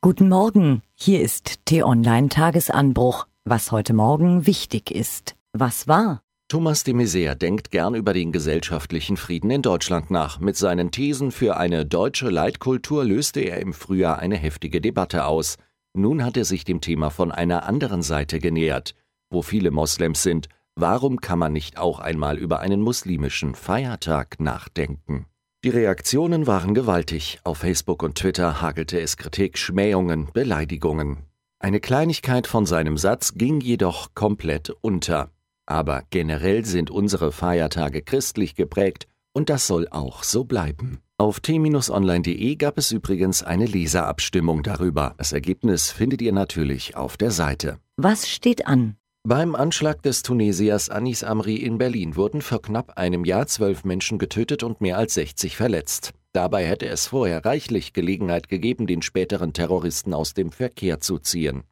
Guten Morgen, hier ist T-Online Tagesanbruch. Was heute Morgen wichtig ist. Was war? Thomas de Maizière denkt gern über den gesellschaftlichen Frieden in Deutschland nach. Mit seinen Thesen für eine deutsche Leitkultur löste er im Frühjahr eine heftige Debatte aus. Nun hat er sich dem Thema von einer anderen Seite genähert. Wo viele Moslems sind, warum kann man nicht auch einmal über einen muslimischen Feiertag nachdenken? Die Reaktionen waren gewaltig. Auf Facebook und Twitter hagelte es Kritik, Schmähungen, Beleidigungen. Eine Kleinigkeit von seinem Satz ging jedoch komplett unter. Aber generell sind unsere Feiertage christlich geprägt und das soll auch so bleiben. Auf t-online.de gab es übrigens eine Leserabstimmung darüber. Das Ergebnis findet ihr natürlich auf der Seite. Was steht an? Beim Anschlag des Tunesiers Anis Amri in Berlin wurden vor knapp einem Jahr zwölf Menschen getötet und mehr als 60 verletzt. Dabei hätte es vorher reichlich Gelegenheit gegeben, den späteren Terroristen aus dem Verkehr zu ziehen.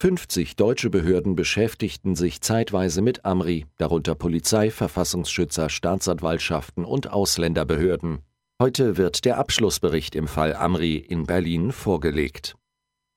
50 deutsche Behörden beschäftigten sich zeitweise mit Amri, darunter Polizei, Verfassungsschützer, Staatsanwaltschaften und Ausländerbehörden. Heute wird der Abschlussbericht im Fall Amri in Berlin vorgelegt.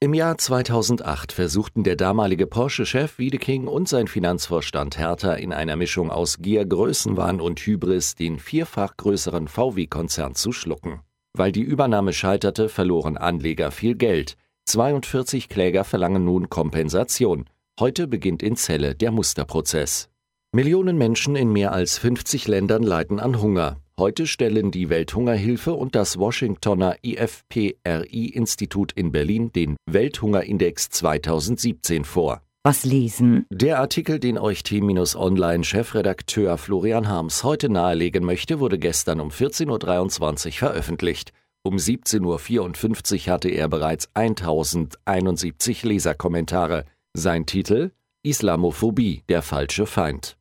Im Jahr 2008 versuchten der damalige Porsche-Chef Wiedeking und sein Finanzvorstand Hertha in einer Mischung aus Gier, Größenwahn und Hybris den vierfach größeren VW-Konzern zu schlucken. Weil die Übernahme scheiterte, verloren Anleger viel Geld. 42 Kläger verlangen nun Kompensation. Heute beginnt in Celle der Musterprozess. Millionen Menschen in mehr als 50 Ländern leiden an Hunger. Heute stellen die Welthungerhilfe und das Washingtoner IFPRI-Institut in Berlin den Welthungerindex 2017 vor. Was lesen? Der Artikel, den euch T-Online-Chefredakteur Florian Harms heute nahelegen möchte, wurde gestern um 14.23 Uhr veröffentlicht. Um 17.54 Uhr hatte er bereits 1071 Leserkommentare. Sein Titel Islamophobie, der falsche Feind.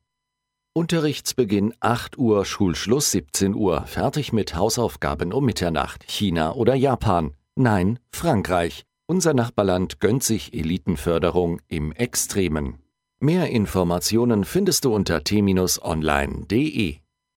Unterrichtsbeginn 8 Uhr, Schulschluss 17 Uhr, fertig mit Hausaufgaben um Mitternacht. China oder Japan? Nein, Frankreich. Unser Nachbarland gönnt sich Elitenförderung im Extremen. Mehr Informationen findest du unter t-online.de.